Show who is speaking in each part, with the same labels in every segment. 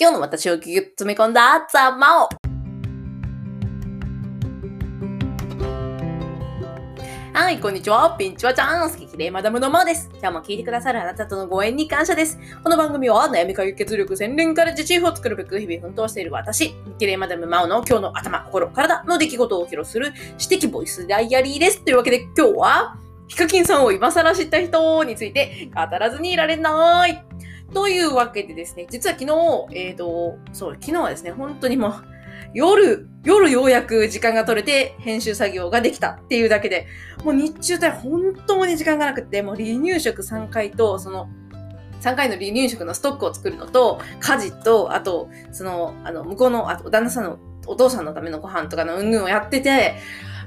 Speaker 1: 今日の私をぎゅっと詰め込んだザ・マオはい、こんにちは。ピンチはチャンス。激励マダムのマーです。今日も聞いてくださるあなたとのご縁に感謝です。この番組は悩み解決力洗練から自チーフを作るべく日々奮闘している私、激励マダムマオの今日の頭、心、体の出来事を披露する私的ボイスダイアリーです。というわけで今日は、ヒカキンさんを今更知った人について語らずにいられない。というわけでですね、実は昨日、えっ、と、そう、昨日はですね、本当にもう、夜、夜ようやく時間が取れて編集作業ができたっていうだけで、もう日中帯本当に時間がなくって、もう離乳食3回と、その、3回の離乳食のストックを作るのと、家事と、あと、その、あの、向こうの、あと、旦那さんの、お父さんのためのご飯とかのうんぬんをやってて、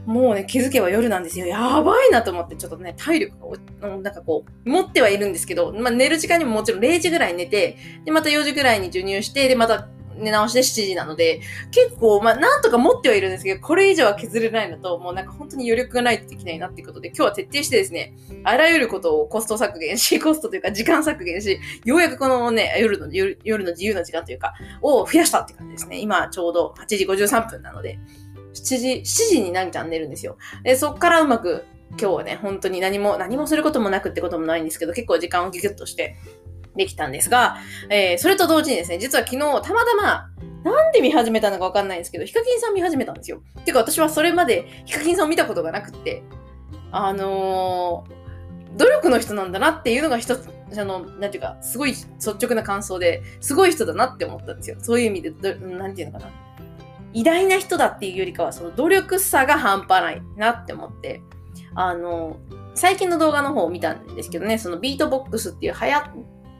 Speaker 1: もうね、気づけば夜なんですよ。やばいなと思って、ちょっとね、体力が、なんかこう、持ってはいるんですけど、まあ寝る時間にももちろん0時ぐらい寝て、で、また4時ぐらいに授乳して、で、また寝直して7時なので、結構、まあ、なんとか持ってはいるんですけど、これ以上は削れないのと、もうなんか本当に余力がないとできないなっていうことで、今日は徹底してですね、あらゆることをコスト削減し、コストというか時間削減し、ようやくこのね、夜の、夜夜の自由な時間というか、を増やしたって感じですね。今ちょうど8時53分なので、7時、7時になぎちゃん寝るんですよ。で、そっからうまく、今日はね、本当に何も、何もすることもなくってこともないんですけど、結構時間をギュギュッとしてできたんですが、えー、それと同時にですね、実は昨日、たまたま、なんで見始めたのかわかんないんですけど、ヒカキンさん見始めたんですよ。てか私はそれまでヒカキンさんを見たことがなくって、あのー、努力の人なんだなっていうのが一つ、あの、なんていうか、すごい率直な感想で、すごい人だなって思ったんですよ。そういう意味で、どなんていうのかな。偉大な人だっていうよりかは、その努力さが半端ないなって思って、あの、最近の動画の方を見たんですけどね、そのビートボックスっていう流行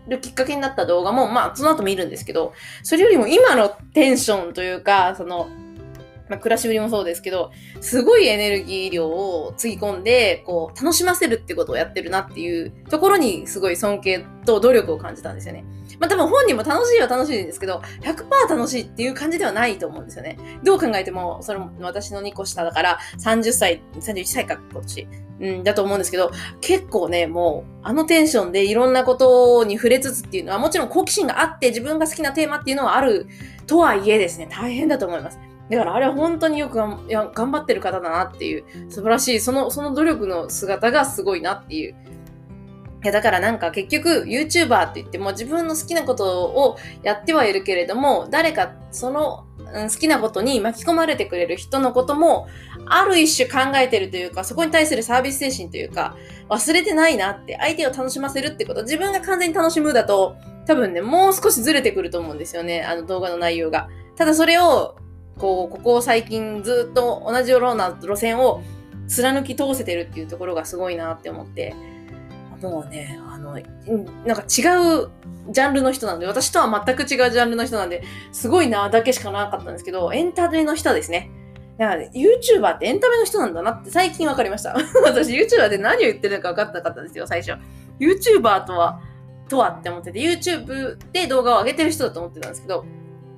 Speaker 1: るきっかけになった動画も、まあ、その後見るんですけど、それよりも今のテンションというか、その、まあ、暮らしぶりもそうですけど、すごいエネルギー量をつぎ込んで、こう、楽しませるってことをやってるなっていうところに、すごい尊敬と努力を感じたんですよね。まあ多分本人も楽しいは楽しいんですけど、100%楽しいっていう感じではないと思うんですよね。どう考えても、それも私の2個下だから、30歳、31歳か、今年。うん、だと思うんですけど、結構ね、もう、あのテンションでいろんなことに触れつつっていうのは、もちろん好奇心があって、自分が好きなテーマっていうのはあるとはいえですね、大変だと思います。だからあれは本当によく頑張ってる方だなっていう、素晴らしい、その、その努力の姿がすごいなっていう。いや、だからなんか結局 YouTuber って言っても自分の好きなことをやってはいるけれども、誰かその、好きなことに巻き込まれてくれる人のことも、ある一種考えてるというか、そこに対するサービス精神というか、忘れてないなって、相手を楽しませるってこと、自分が完全に楽しむだと、多分ね、もう少しずれてくると思うんですよね、あの動画の内容が。ただそれを、こう、ここ最近ずっと同じような路線を貫き通せてるっていうところがすごいなって思って、もうね、あの、なんか違うジャンルの人なんで、私とは全く違うジャンルの人なんで、すごいなだけしかなかったんですけど、エンタメの人ですね。だから、ね、YouTuber ってエンタメの人なんだなって最近分かりました。私 YouTuber で何を言ってるのか分かってなかったんですよ、最初。YouTuber とは、とはって思ってて、YouTube で動画を上げてる人だと思ってたんですけど、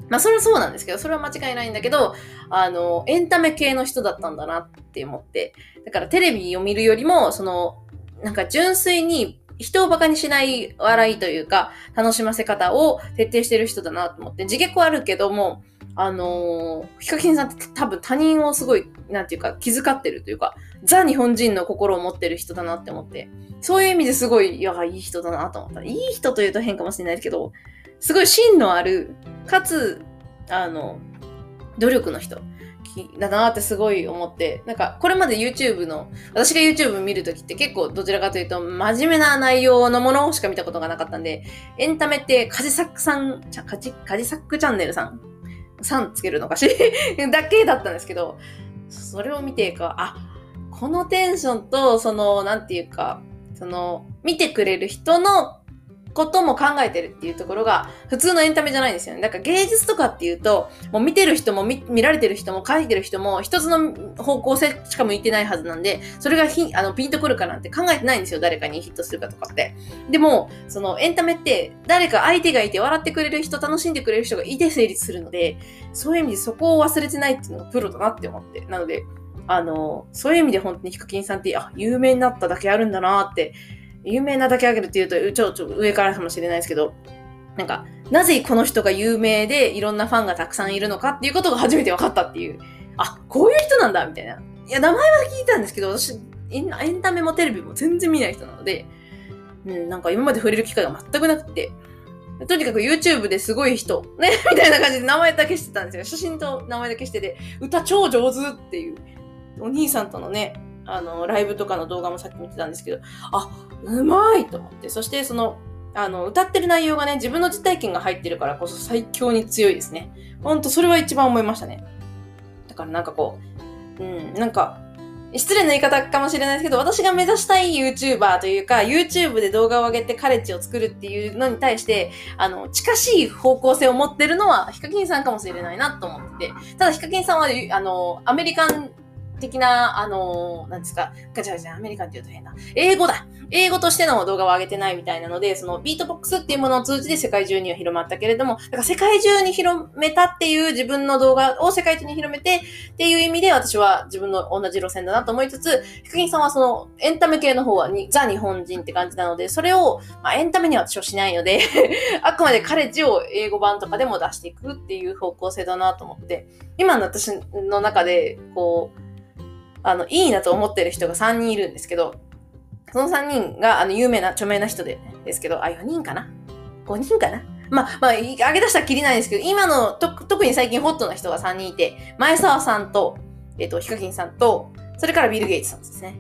Speaker 1: まあそれはそうなんですけど、それは間違いないんだけど、あの、エンタメ系の人だったんだなって思って。だからテレビを見るよりも、その、なんか純粋に人を馬鹿にしない笑いというか、楽しませ方を徹底してる人だなと思って、自虐はあるけども、あのー、ヒカキンさんって多分他人をすごい、なんていうか、気遣ってるというか、ザ日本人の心を持ってる人だなって思って、そういう意味ですごい、いや、いい人だなと思った。いい人というと変かもしれないですけど、すごい芯のある、かつ、あの、努力の人。だなってすごい思って、なんか、これまで YouTube の、私が YouTube 見るときって結構どちらかというと、真面目な内容のものしか見たことがなかったんで、エンタメって、カジサックさん、カジ、カジサックチャンネルさん、さんつけるのかし？だけだったんですけど、それを見てか、あ、このテンションと、その、なんていうか、その、見てくれる人のことも考えてるっていうところが普通のエンタメじゃないんですよね。だから芸術とかっていうと、もう見てる人も見られてる人も書いてる人も一つの方向性しか向いてないはずなんで、それがひあのピンとくるかなんて考えてないんですよ。誰かにヒットするかとかって。でも、そのエンタメって誰か相手がいて笑ってくれる人、楽しんでくれる人がいて成立するので、そういう意味でそこを忘れてないっていうのがプロだなって思って。なので、あの、そういう意味で本当にヒカキンさんって、あ、有名になっただけあるんだなって、有名なだけあげるっていうと、ちょ、ちょ、上からかもしれないですけど、なんか、なぜこの人が有名でいろんなファンがたくさんいるのかっていうことが初めて分かったっていう。あ、こういう人なんだみたいな。いや、名前は聞いたんですけど、私、エンタメもテレビも全然見ない人なので、うん、なんか今まで触れる機会が全くなくて、とにかく YouTube ですごい人、ね、みたいな感じで名前だけしてたんですよ。写真と名前だけしてて、歌超上手っていう、お兄さんとのね、あの、ライブとかの動画もさっき見てたんですけど、あ、うまいと思って、そしてその、あの、歌ってる内容がね、自分の実体験が入ってるからこそ最強に強いですね。ほんと、それは一番思いましたね。だからなんかこう、うん、なんか、失礼な言い方かもしれないですけど、私が目指したい YouTuber というか、YouTube で動画を上げてカレッジを作るっていうのに対して、あの、近しい方向性を持ってるのは、ヒカキンさんかもしれないなと思って、ただヒカキンさんは、あの、アメリカン的な、あの、なんですか、ガチャガチャアメリカンって言うと変な。英語だ英語としての動画を上げてないみたいなので、そのビートボックスっていうものを通じて世界中には広まったけれども、だから世界中に広めたっていう自分の動画を世界中に広めてっていう意味で私は自分の同じ路線だなと思いつつ、ヒカキンさんはそのエンタメ系の方はにザ日本人って感じなので、それを、まあ、エンタメには私はしないので あくまでカレッジを英語版とかでも出していくっていう方向性だなと思って、今の私の中で、こう、あの、いいなと思ってる人が3人いるんですけど、その3人が、あの、有名な、著名な人で、ですけど、あ、4人かな ?5 人かな？まあ、まあ、上げ出したらきりないんですけど、今の、と、特に最近ホットな人が3人いて、前澤さんと、えっ、と、ヒカキンさんと、それからビル・ゲイツさんですね。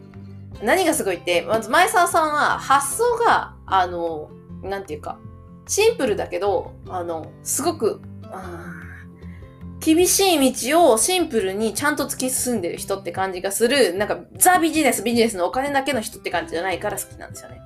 Speaker 1: 何がすごいって、まず前澤さんは発想が、あの、なんていうか、シンプルだけど、あの、すごく、厳しい道をシンプルにちゃんと突き進んでる人って感じがする、なんかザビジネス、ビジネスのお金だけの人って感じじゃないから好きなんですよね。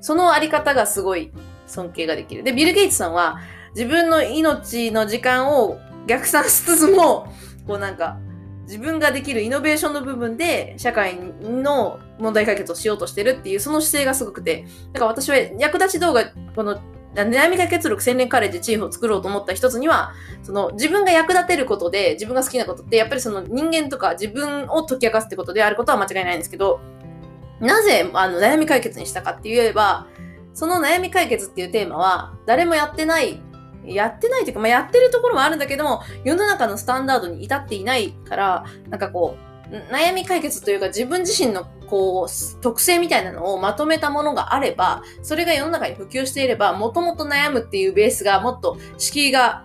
Speaker 1: そのあり方がすごい尊敬ができる。で、ビル・ゲイツさんは自分の命の時間を逆算しつつも、こうなんか自分ができるイノベーションの部分で社会の問題解決をしようとしてるっていうその姿勢がすごくて、だから私は役立ち動画、この悩み解決力千年カレッジチーフを作ろうと思った一つには、その自分が役立てることで、自分が好きなことって、やっぱりその人間とか自分を解き明かすってことであることは間違いないんですけど、なぜあの悩み解決にしたかって言えば、その悩み解決っていうテーマは、誰もやってない、やってないというか、まあ、やってるところもあるんだけども、世の中のスタンダードに至っていないから、なんかこう、悩み解決というか自分自身のこう特性みたいなのをまとめたものがあれば、それが世の中に普及していれば、もともと悩むっていうベースがもっと敷居が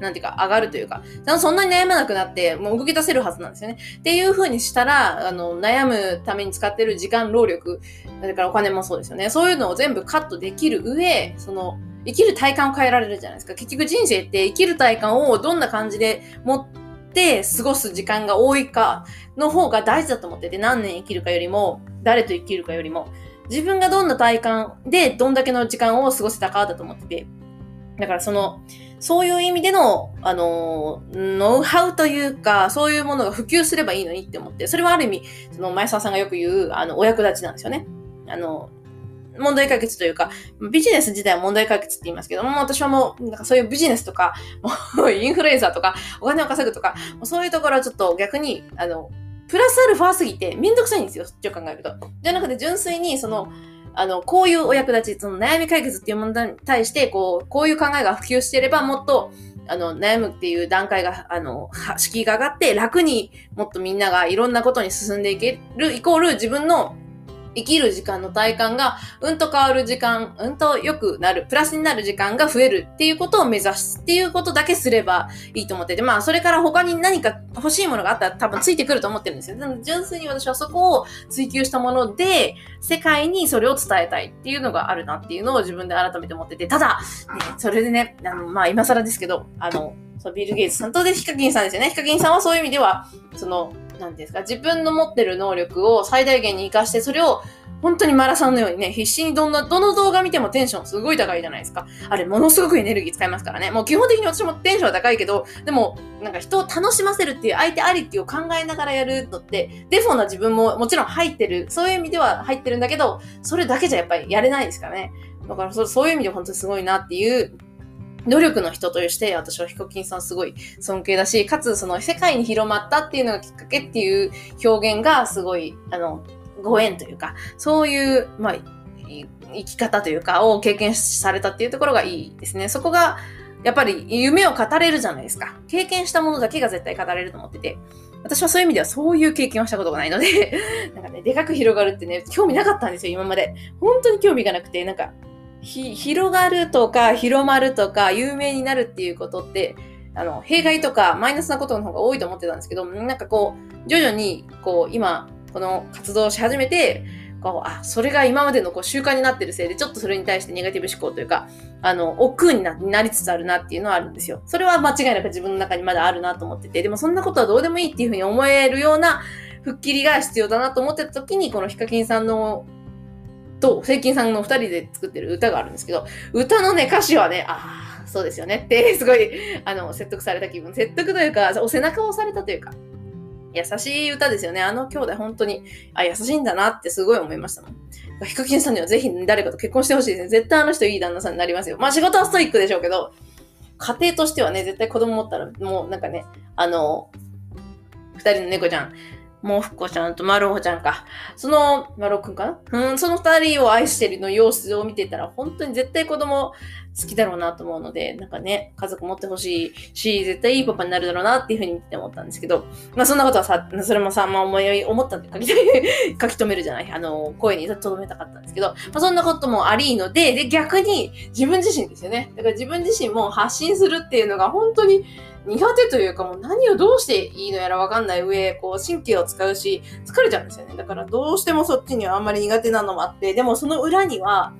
Speaker 1: なんていうか、上がるというか、そんなに悩まなくなって、もう動き出せるはずなんですよね。っていう風にしたら、あの、悩むために使ってる時間、労力、それからお金もそうですよね。そういうのを全部カットできる上、その、生きる体感を変えられるじゃないですか。結局人生って生きる体感をどんな感じで持って過ごす時間が多いかの方が大事だと思ってて、何年生きるかよりも、誰と生きるかよりも、自分がどんな体感でどんだけの時間を過ごせたかだと思ってて、だからその、そういう意味での、あの、ノウハウというか、そういうものが普及すればいいのにって思って、それはある意味、その前澤さんがよく言う、あの、お役立ちなんですよね。あの、問題解決というか、ビジネス自体は問題解決って言いますけども、私はもう、なんかそういうビジネスとか、もうインフルエンサーとか、お金を稼ぐとか、もうそういうところはちょっと逆に、あの、プラスアルファすぎてめんどくさいんですよ、そっちを考えると。じゃなくて純粋に、その、あの、こういうお役立ち、その悩み解決っていう問題に対して、こう、こういう考えが普及していれば、もっと、あの、悩むっていう段階が、あの、敷居が上がって、楽にもっとみんながいろんなことに進んでいける、イコール自分の生きる時間の体感が、うんと変わる時間、うんと良くなる、プラスになる時間が増えるっていうことを目指すっていうことだけすればいいと思ってて、まあ、それから他に何か欲しいものがあったら多分ついてくると思ってるんですよ。でも純粋に私はそこを追求したもので、世界にそれを伝えたいっていうのがあるなっていうのを自分で改めて思ってて、ただ、ね、それでね、あの、まあ、今更ですけど、あの、そビル・ゲイツさんとでヒカキンさんですよね。ヒカキンさんはそういう意味では、その、なんですか、自分の持ってる能力を最大限に活かして、それを本当にマラソンのようにね、必死にどんな、どの動画見てもテンションすごい高いじゃないですか。あれ、ものすごくエネルギー使いますからね。もう基本的に私もテンションは高いけど、でも、なんか人を楽しませるっていう相手ありきを考えながらやるのって、デフォな自分ももちろん入ってる。そういう意味では入ってるんだけど、それだけじゃやっぱりやれないですからね。だからそそういう意味で本当にすごいなっていう努力の人として、私はヒコキンさんすごい尊敬だし、かつその世界に広まったっていうのがきっかけっていう表現がすごい、あの、ご縁というか、そういう、まあ、生き方というか、を経験されたっていうところがいいですね。そこが、やっぱり夢を語れるじゃないですか。経験したものだけが絶対語れると思ってて。私はそういう意味ではそういう経験をしたことがないので なんかね、でかく広がるってね、興味なかったんですよ、今まで。本当に興味がなくて、なんか、ひ広がるとか、広まるとか、有名になるっていうことって、あの、弊害とかマイナスなことの方が多いと思ってたんですけど、なんかこう、徐々に、こう、今、この活動をし始めて、こう、あ、それが今までのこう習慣になってるせいで、ちょっとそれに対してネガティブ思考というか、あの、億劫になりつつあるなっていうのはあるんですよ。それは間違いなく自分の中にまだあるなと思ってて、でもそんなことはどうでもいいっていうふうに思えるような吹っ切りが必要だなと思ってた時に、このヒカキンさんのと、セイキンさんの二人で作ってる歌があるんですけど、歌のね、歌詞はね、ああ、そうですよねって、すごい、あの、説得された気分。説得というか、お背中を押されたというか、優しい歌ですよね。あの兄弟本当に、あ、優しいんだなってすごい思いましたもん。ヒカキンさんにはぜひ誰かと結婚してほしいですね。絶対あの人いい旦那さんになりますよ。まあ仕事はストイックでしょうけど、家庭としてはね、絶対子供持ったら、もうなんかね、あの、二人の猫ちゃん、もうふっこちゃんとまるほちゃんか。その、まるおくんかな？うん、その二人を愛してるの様子を見てたら、本当に絶対子供好きだろうなと思うので、なんかね、家族持ってほしいし、絶対いいパパになるだろうなっていうふうにって思ったんですけど、まあそんなことはさ、それもさ、まあ思い、思ったんで書き、書き留めるじゃない、あの、声に留めたかったんですけど、まあそんなこともありので、で、逆に自分自身ですよね。だから自分自身も発信するっていうのが本当に苦手というかもう何をどうしていいのやらわかんない上、こう神経を使うし、疲れちゃうんですよね。だからどうしてもそっちにはあんまり苦手なのもあって、でもその裏には、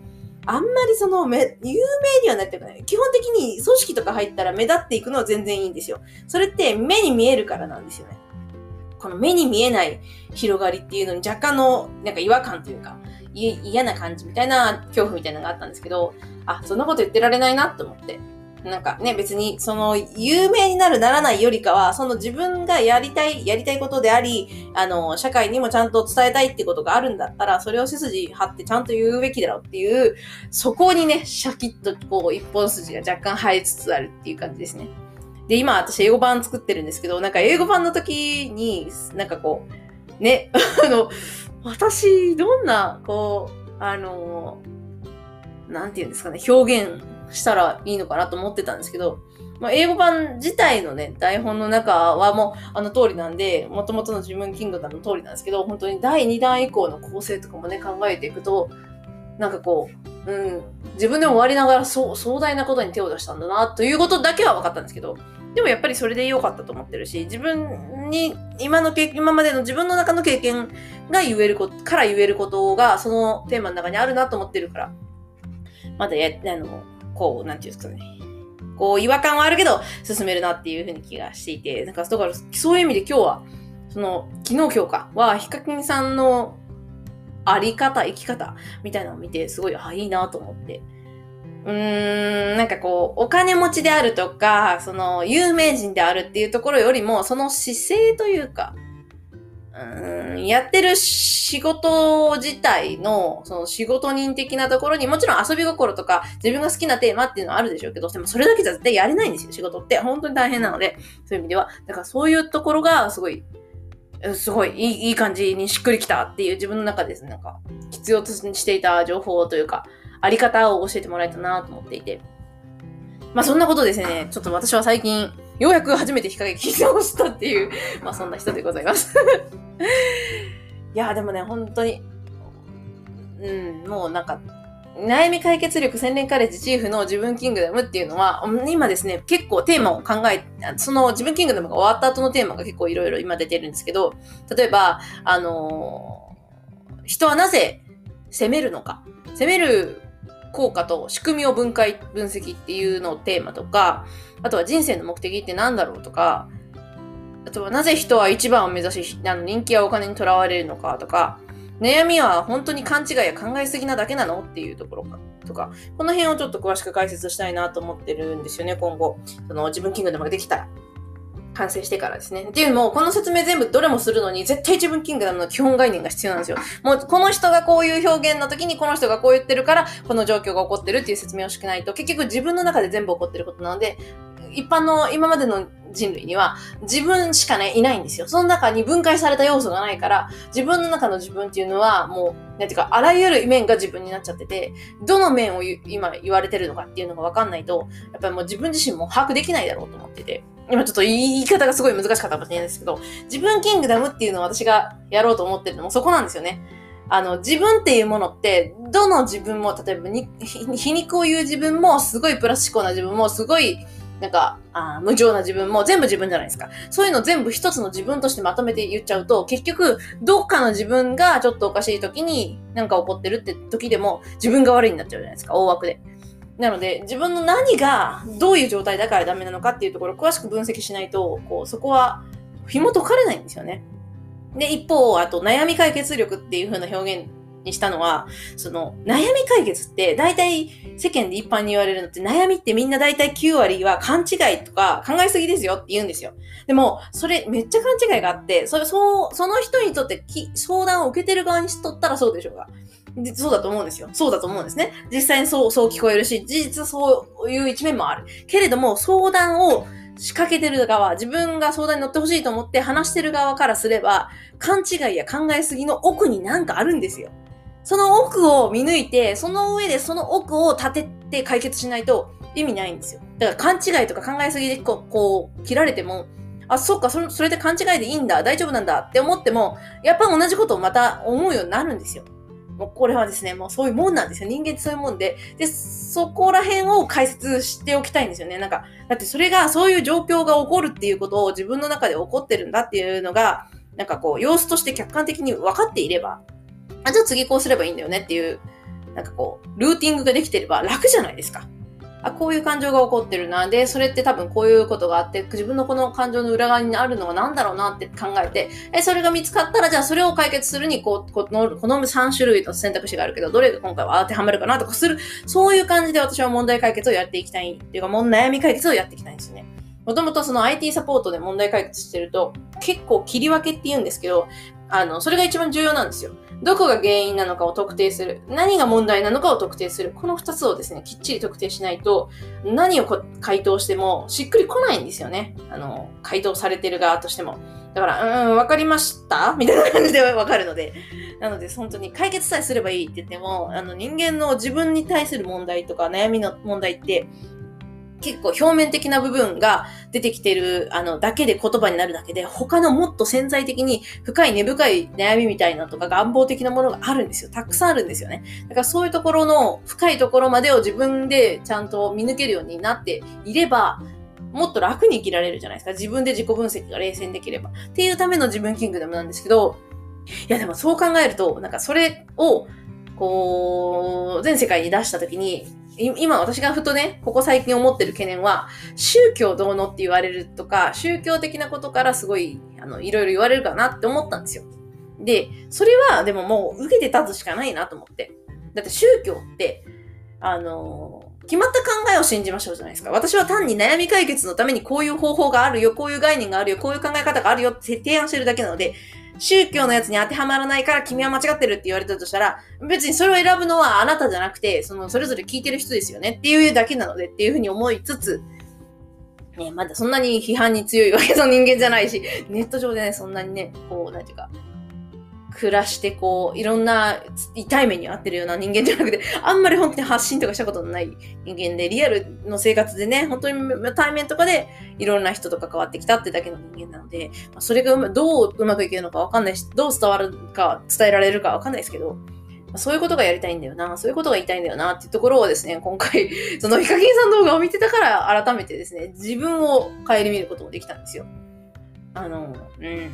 Speaker 1: あんまりそのめ、有名にはなってない。基本的に組織とか入ったら目立っていくのは全然いいんですよ。それって目に見えるからなんですよね。この目に見えない広がりっていうのに若干のなんか違和感というか、嫌な感じみたいな恐怖みたいなのがあったんですけど、あ、そんなこと言ってられないなと思って。なんかね、別に、その、有名になるならないよりかは、その自分がやりたい、やりたいことであり、あの、社会にもちゃんと伝えたいってことがあるんだったら、それを背筋張ってちゃんと言うべきだろうっていう、そこにね、シャキッとこう、一本筋が若干入りつつあるっていう感じですね。で、今私英語版作ってるんですけど、なんか英語版の時に、なんかこう、ね、あの、私、どんな、こう、あの、なんて言うんですかね、表現したらいいのかなと思ってたんですけど、まあ、英語版自体のね、台本の中はもうあの通りなんで、元々の自分キングダムの通りなんですけど、本当に第2弾以降の構成とかもね、考えていくと、なんかこう、うん、自分でも終わりながらそ壮大なことに手を出したんだな、ということだけは分かったんですけど、でもやっぱりそれで良かったと思ってるし、自分に、今の経今までの自分の中の経験が言えること、から言えることが、そのテーマの中にあるなと思ってるから、まだや、あの、こう、なんていうんですかね。こう、違和感はあるけど、進めるなっていうふうに気がしていて、なんか、だから、そういう意味で今日は、その、昨日今日かは、ヒカキンさんのあり方、生き方みたいなのを見て、すごい、あ、いいなと思って。うーん、なんかこう、お金持ちであるとか、その、有名人であるっていうところよりも、その姿勢というか、うんやってる仕事自体の、その仕事人的なところにもちろん遊び心とか自分が好きなテーマっていうのはあるでしょうけど、でもそれだけじゃ絶対やれないんですよ、仕事って。本当に大変なので、そういう意味では。だからそういうところがすごい、すごいいい感じにしっくりきたっていう自分の中ですね、なんか必要としていた情報というか、あり方を教えてもらえたなと思っていて。まあそんなことですね、ちょっと私は最近、ようやく初めて日陰聞き直したっていう、まあそんな人でございます いや、でもね、本当に、うん、もうなんか、悩み解決力洗練カレッジチーフの自分キングダムっていうのは、今ですね、結構テーマを考え、その自分キングダムが終わった後のテーマが結構いろいろ今出てるんですけど、例えば、あのー、人はなぜ責めるのか。責める効果と仕組みを分解、分析っていうのをテーマとか、あとは人生の目的って何だろうとか、あとはなぜ人は一番を目指し、あの人気やお金にとらわれるのかとか、悩みは本当に勘違いや考えすぎなだけなのっていうところかとか、この辺をちょっと詳しく解説したいなと思ってるんですよね、今後。その自分キングダムができたら。完成してからですね。っていうのも、この説明全部どれもするのに、絶対自分キングダムの基本概念が必要なんですよ。もう、この人がこういう表現の時に、この人がこう言ってるから、この状況が起こってるっていう説明をしないと、結局自分の中で全部起こってることなので、一般の今までの人類には自分しかね、いないんですよ。その中に分解された要素がないから、自分の中の自分っていうのはもう、なんていうか、あらゆる面が自分になっちゃってて、どの面を今言われてるのかっていうのがわかんないと、やっぱりもう自分自身も把握できないだろうと思ってて。今ちょっと言い方がすごい難しかったかもしれないですけど、自分キングダムっていうのを私がやろうと思ってるのもそこなんですよね。あの、自分っていうものって、どの自分も、例えばに、皮肉を言う自分も、すごいプラス思考な自分も、すごい、なんか、あ無情な自分も全部自分じゃないですか。そういうの全部一つの自分としてまとめて言っちゃうと、結局、どっかの自分がちょっとおかしい時に、なんか起こってるって時でも、自分が悪いになっちゃうじゃないですか、大枠で。なので、自分の何がどういう状態だからダメなのかっていうところを詳しく分析しないと、こう、そこは紐解かれないんですよね。で、一方、あと、悩み解決力っていう風な表現にしたのは、その、悩み解決って、大体世間で一般に言われるのって、悩みってみんな大体9割は勘違いとか考えすぎですよって言うんですよ。でも、それめっちゃ勘違いがあって、それ、そ、その人にとって相談を受けてる側にしとったらそうでしょうが。そうだと思うんですよ。そうだと思うんですね。実際にそう、そう聞こえるし、事実そういう一面もある。けれども、相談を仕掛けてる側、自分が相談に乗ってほしいと思って話してる側からすれば、勘違いや考えすぎの奥になんかあるんですよ。その奥を見抜いて、その上でその奥を立てて解決しないと意味ないんですよ。だから勘違いとか考えすぎでこう、こう切られても、あ、そっか、それ、それで勘違いでいいんだ、大丈夫なんだって思っても、やっぱ同じことをまた思うようになるんですよ。もうこれはですね、もうそういうもんなんですよ。人間ってそういうもんで。で、そこら辺を解説しておきたいんですよね。なんか、だってそれが、そういう状況が起こるっていうことを自分の中で起こってるんだっていうのが、なんかこう、様子として客観的に分かっていれば、あ、じゃあ次こうすればいいんだよねっていう、なんかこう、ルーティングができてれば楽じゃないですか。あ、こういう感情が起こってるな。で、それって多分こういうことがあって、自分のこの感情の裏側にあるのは何だろうなって考えて、え、それが見つかったら、じゃあそれを解決するに、こう、この、この3種類の選択肢があるけど、どれが今回は当てはまるかなとかする、そういう感じで私は問題解決をやっていきたいっていうか、もう悩み解決をやっていきたいんですね。もともとその IT サポートで問題解決してると、結構切り分けって言うんですけど、あの、それが一番重要なんですよ。どこが原因なのかを特定する。何が問題なのかを特定する。この二つをですね、きっちり特定しないと、何を回答してもしっくりこないんですよね。あの、回答されてる側としても。だから、うん、わかりましたみたいな感じでわかるので。なので、本当に解決さえすればいいって言っても、あの、人間の自分に対する問題とか悩みの問題って、結構表面的な部分が出てきてる、あの、だけで言葉になるだけで、他のもっと潜在的に深い根深い悩みみたいなとか願望的なものがあるんですよ。たくさんあるんですよね。だからそういうところの深いところまでを自分でちゃんと見抜けるようになっていれば、もっと楽に生きられるじゃないですか。自分で自己分析が冷静にできれば。っていうための自分キングダムなんですけど、いやでもそう考えると、なんかそれを、こう、全世界に出したときに、今私がふとね、ここ最近思ってる懸念は、宗教どうのって言われるとか、宗教的なことからすごい、あの、いろいろ言われるかなって思ったんですよ。で、それはでももう受けて立つしかないなと思って。だって宗教って、あの決まった考えを信じましょうじゃないですか。私は単に悩み解決のためにこういう方法があるよ、こういう概念があるよ、こういう考え方があるよって提案してるだけなので、宗教のやつに当てはまらないから君は間違ってるって言われたとしたら、別にそれを選ぶのはあなたじゃなくて、そのそれぞれ聞いてる人ですよね。っていうだけなのでっていうふうに思いつつ、ね、まだそんなに批判に強いわけの人間じゃないし、ネット上でね、そんなにね、こう、なんていうか、暮らしてこう、いろんな痛い目に遭ってるような人間じゃなくて、あんまり本当に発信とかしたことのない人間で、リアルの生活でね、本当に対面とかでいろんな人と関わってきたってだけの人間なので、ま、それがどううまくいけるのかわかんないし、どう伝わるか、伝えられるかわかんないですけど、ま、そういうことがやりたいんだよな、そういうことが言いたいんだよなっていうところをですね、今回、そのヒカキンさん動画を見てたから改めてですね、自分を顧みることもできたんですよ。あの、うん。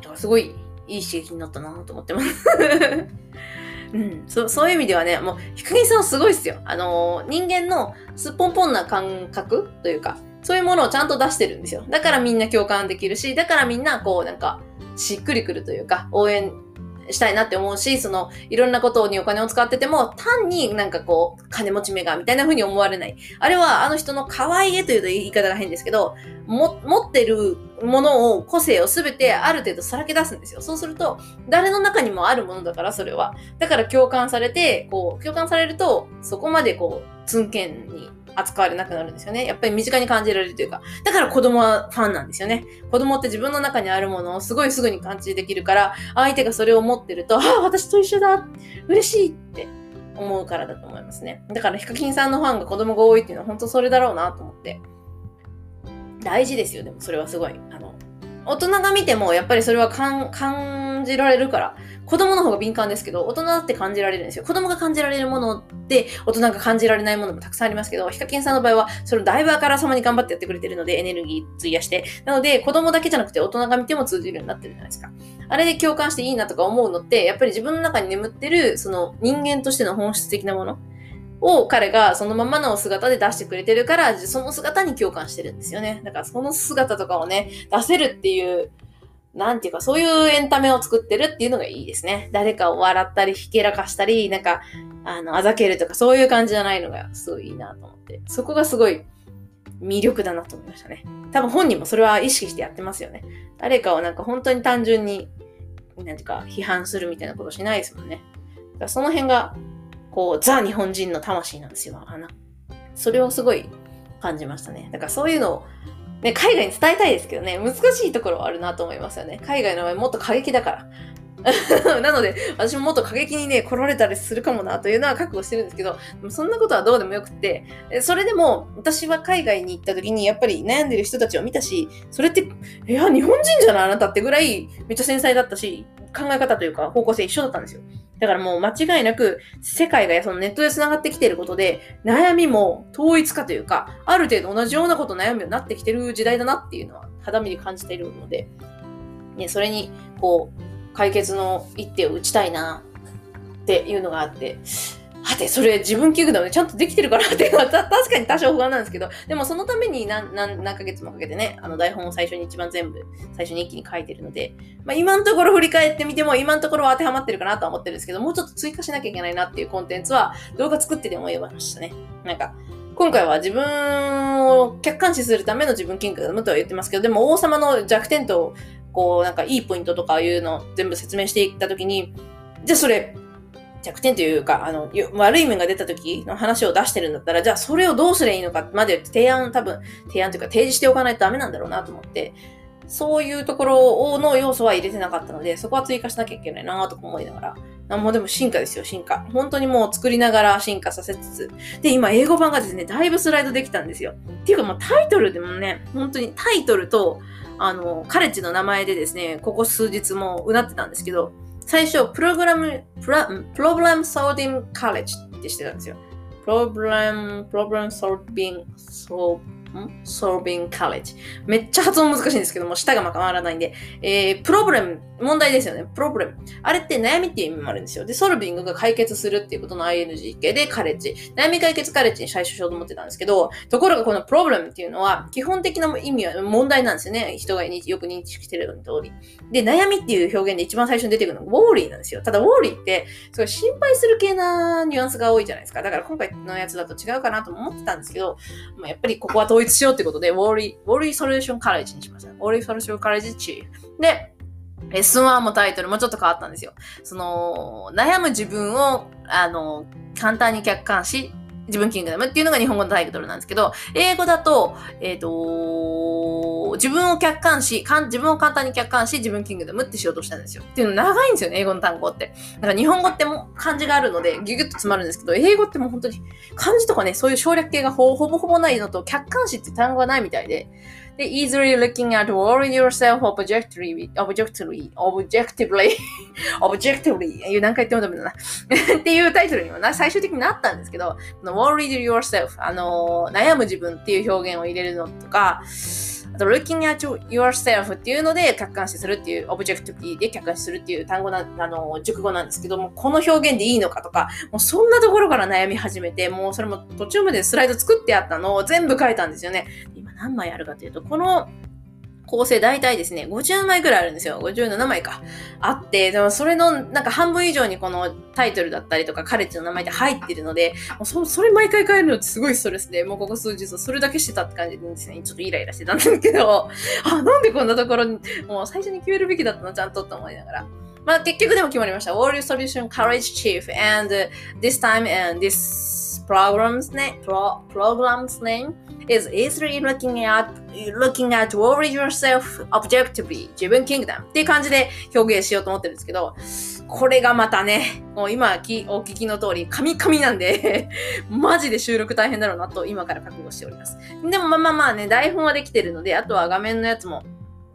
Speaker 1: だからすごいいい刺激になったなと思ってます。うん、そそういう意味ではね、もう、ヒカキンさんすごいっすよ。あのー、人間のすっぽんぽんな感覚というか、そういうものをちゃんと出してるんですよ。だからみんな共感できるし、だからみんなこうなんか、しっくりくるというか、応援したいなって思うし、その、いろんなことにお金を使ってても、単になんかこう、金持ち目が、みたいな風に思われない。あれは、あの人の可愛げというと言い方が変ですけど、も、持ってるものを、個性をすべてある程度さらけ出すんですよ。そうすると、誰の中にもあるものだから、それは。だから共感されて、こう、共感されると、そこまでこう、ツンケンに扱われなくなるんですよね。やっぱり身近に感じられるというか。だから子供はファンなんですよね。子供って自分の中にあるものをすごいすぐに感知できるから、相手がそれを持ってると、ああ、私と一緒だ嬉しいって思うからだと思いますね。だからヒカキンさんのファンが子供が多いっていうのは本当それだろうなと思って。大事ですよ、でもそれはすごい。大人が見てもやっぱりそれは感じられるから。子供の方が敏感ですけど、大人だって感じられるんですよ。子供が感じられるものって大人が感じられないものもたくさんありますけど、ヒカキンさんの場合は、それをだいぶあからさまに頑張ってやってくれてるので、エネルギー費やして。なので、子供だけじゃなくて大人が見ても通じるようになってるじゃないですか。あれで共感していいなとか思うのって、やっぱり自分の中に眠ってる、その人間としての本質的なもの。を彼がそのままの姿で出してくれてるから、その姿に共感してるんですよね。だからその姿とかをね、出せるっていうなんていうか、そういうエンタメを作ってるっていうのがいいですね。誰かを笑ったり、ひけらかしたり、なんか、あの、あざけるとか、そういう感じじゃないのが、すごいいいなと思って。そこがすごい魅力だなと思いましたね。多分本人もそれは意識してやってますよね。誰かをなんか本当に単純に、なんていうか、批判するみたいなことしないですもんね。だからその辺が、こう、ザ日本人の魂なんですよ、花。それをすごい感じましたね。だからそういうのを、ね、海外に伝えたいですけどね、難しいところはあるなと思いますよね。海外の場合もっと過激だから。なので、私ももっと過激にね、来られたりするかもなというのは覚悟してるんですけど、そんなことはどうでもよくって、それでも、私は海外に行った時に、やっぱり悩んでる人たちを見たし、それって、いや、日本人じゃないあなたってぐらい、めっちゃ繊細だったし、考え方というか方向性一緒だったんですよ。だからもう間違いなく世界がそのネットで繋がってきていることで悩みも統一化というか、ある程度同じようなこと悩むようになってきてる時代だなっていうのは肌身に感じているので、ね、それにこう解決の一手を打ちたいなっていうのがあって、はて、それ自分器具なのでちゃんとできてるかなって。いうのは確かに多少不安なんですけど、でもそのために何何何ヶ月もかけてね、あの台本を最初に一番全部、最初に一気に書いてるので、まあ今のところ振り返ってみても今のところは当てはまってるかなと思ってるんですけど、もうちょっと追加しなきゃいけないなっていうコンテンツは動画作ってて思いましたね。なんか、今回は自分を客観視するための自分キングダムとは言ってますけど、でも王様の弱点と、こう、なんかいいポイントとかいうのを全部説明していったときに、じゃあそれ、弱点というか、あの、悪い面が出た時の話を出してるんだったら、じゃあそれをどうすればいいのかまで提案、多分、提案というか提示しておかないとダメなんだろうなと思って、そういうところの要素は入れてなかったので、そこは追加しなきゃいけないなとか思いながら。もうでも進化ですよ、進化。本当にもう作りながら進化させつつ。で、今英語版がですね、だいぶスライドできたんですよ。っていうかもうタイトルでもね、本当にタイトルと、あの、カレッジの名前でですね、ここ数日もうなってたんですけど、最初、プログラム、プラプログラムソーディングカレッジってしてたんですよ。プログラム、プログラムソーディング、ソーん ?solving college。めっちゃ発音難しいんですけども、舌がまわらないんで、えー、プロブレム、問題ですよね。プロブレム。あれって悩みっていう意味もあるんですよ。で、ソルビングが解決するっていうことの ING 形でカレッジ。悩み解決カレッジに最初しようと思ってたんですけど、ところがこのプロブレムっていうのは、基本的な意味は問題なんですよね。人がよく認識してるのに通り。で、悩みっていう表現で一番最初に出てくるのがウォーリーなんですよ。ただ、ウォーリーって、すごい心配する系なニュアンスが多いじゃないですか。だから今回のやつだと違うかなと思ってたんですけど、まあ、やっぱりここは一しようってことで、ウォーリー、ウォーリーソリューションカレッジにしました。ウォーリーソリューションカレッジチーフ。で、S1 もタイトルもちょっと変わったんですよ。その、悩む自分を、あの、簡単に客観し、自分キングダムっていうのが日本語のタイトルなんですけど、英語だと、えっ、ー、と、自分を客観し、かん、自分を簡単に客観し、自分キングダムってしようとしたんですよ。っていうの長いんですよね、英語の単語って。だから日本語っても漢字があるので、ギュギュッと詰まるんですけど、英語ってもう本当に漢字とかね、そういう省略形がほぼほぼないのと、客観視って単語がないみたいで、で、easily looking at worry yourself objectively, objectively, objectively, objectively 何回言ってもダメだな っていうタイトルにもな最終的になったんですけど、この worry yourself, あの悩む自分っていう表現を入れるのとか、あと、looking at yourself っていうので客観視するっていう、objectively で客観視するっていう単語な、あの、熟語なんですけども、この表現でいいのかとか、もうそんなところから悩み始めて、もうそれも途中までスライド作ってあったのを全部書いたんですよね。何枚あるかというと、この構成大体ですね、50枚くらいあるんですよ。57枚か。あって、でもそれのなんか半分以上にこのタイトルだったりとかカレッジの名前で入ってるので、もうそそれ毎回変えるのってすごいストレスで、もうここ数日それだけしてたって感じでですね、ちょっとイライラしてたんですけど、あ、なんでこんなところに、もう最初に決めるべきだったのちゃんとって思いながら。まあ結局でも決まりました。All Solution Courage Chief and this time and this program's name, pro, program's name is easily looking at, looking at over yourself objectively, 自分 kingdom っていう感じで表現しようと思ってるんですけど、これがまたね、もう今きお聞きの通り、カミカミなんで マジで収録大変だろうなと今から覚悟しております。でもまあまあまあね、台本はできてるので、あとは画面のやつも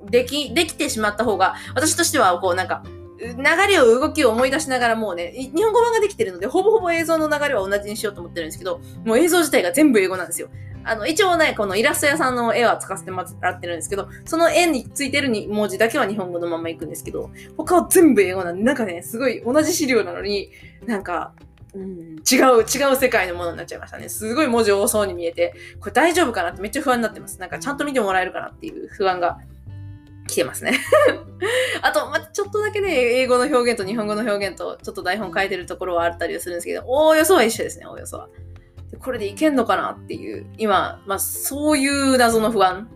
Speaker 1: でき、できてしまった方が、私としてはこうなんか、流れを動きを思い出しながらもうね、日本語版ができてるので、ほぼほぼ映像の流れは同じにしようと思ってるんですけど、もう映像自体が全部英語なんですよ。あの、一応ね、このイラスト屋さんの絵は使わせてもらってるんですけど、その絵についてる文字だけは日本語のまま行くんですけど、他は全部英語なんで、なんかね、すごい同じ資料なのに、なんか、うん、違う、違う世界のものになっちゃいましたね。すごい文字多そうに見えて、これ大丈夫かなってめっちゃ不安になってます。なんかちゃんと見てもらえるかなっていう不安がてますね あと、まちょっとだけね、英語の表現と日本語の表現と、ちょっと台本変えてるところはあったりするんですけど、おおよそは一緒ですね、おおよそは。これでいけんのかなっていう、今、まあ、そういう謎の不安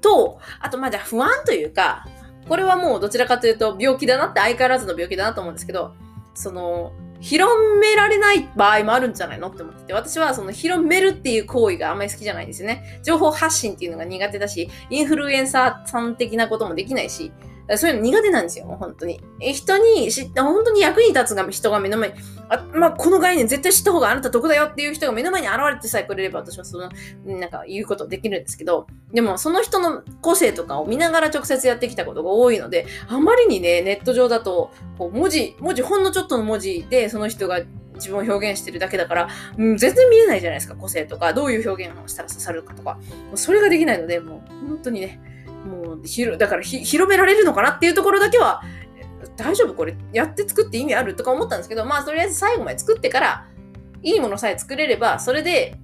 Speaker 1: と、あと、まあ、じゃあ不安というか、これはもうどちらかというと病気だなって相変わらずの病気だなと思うんですけど、その、広められない場合もあるんじゃないのって思ってて、私はその広めるっていう行為があんまり好きじゃないんですよね。情報発信っていうのが苦手だし、インフルエンサーさん的なこともできないし、そういうの苦手なんですよ、本当に。え人に知った、本当に役に立つが人が目の前に、あまあ、この概念絶対知った方があなた得だよっていう人が目の前に現れてさえくれれば私はその、なんか言うことできるんですけど、でもその人の個性とかを見ながら直接やってきたことが多いので、あまりにね、ネット上だと、こう文字、文字、ほんのちょっとの文字でその人が自分を表現してるだけだから、うん、全然見えないじゃないですか、個性とか、どういう表現をしたら刺さるかとか。それができないので、もう本当にね、もう広、だから広められるのかなっていうところだけは、大丈夫これやって作って意味あるとか思ったんですけど、まあとりあえず最後まで作ってから、いいものさえ作れれば、それで、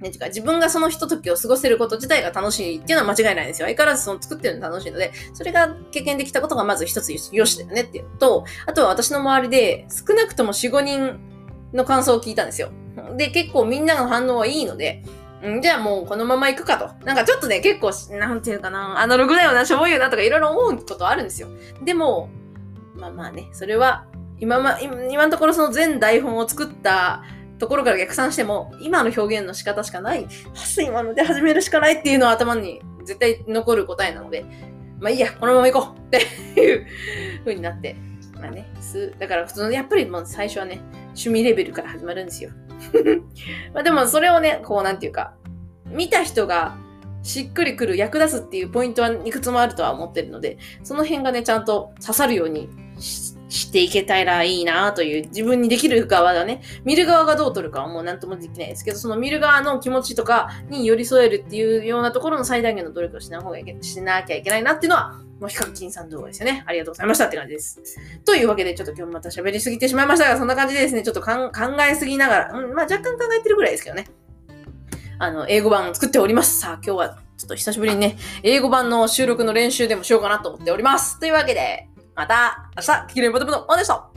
Speaker 1: ね、か自分がそのひとときを過ごせること自体が楽しいっていうのは間違いないんですよ。相変わらずその作ってるの楽しいので、それが経験できたことがまず一つよしだよねっていうと、あとは私の周りで少なくとも4、5人の感想を聞いたんですよ。で、結構みんなの反応はいいので、うんじゃあもうこのまま行くかと。なんかちょっとね、結構、なんていうかな、アナログだよな、しょぼいよなとかいろいろ思うことあるんですよ。でも、まあまあね、それは、今ま、今のところその全台本を作ったところから逆算しても、今の表現の仕方しかない、今ので始めるしかないっていうのは頭に絶対残る答えなので、まあいいや、このまま行こうっていう風になって、まあね、す、だから普通の、やっぱりもう最初はね、趣味レベルから始まるんですよ。まあでもそれをね、こうなんていうか、見た人がしっくりくる、役立つっていうポイントはいくつもあるとは思ってるので、その辺がね、ちゃんと刺さるようにしていけたらいいなという、自分にできる側がね、見る側がどう取るかはもう何ともできないですけど、その見る側の気持ちとかに寄り添えるっていうようなところの最大限の努力をしな方がいけしなきゃいけないなっていうのは、もうヒカキンさん動画ですよね。ありがとうございましたって感じです。というわけで、ちょっと今日また喋りすぎてしまいましたが、そんな感じでですね、ちょっと考えすぎながら、うん、まあ若干考えてるぐらいですけどね。あの、英語版を作っております。さあ、今日はちょっと久しぶりにね、英語版の収録の練習でもしようかなと思っております。というわけで、また明日、キレイボトムのオンでした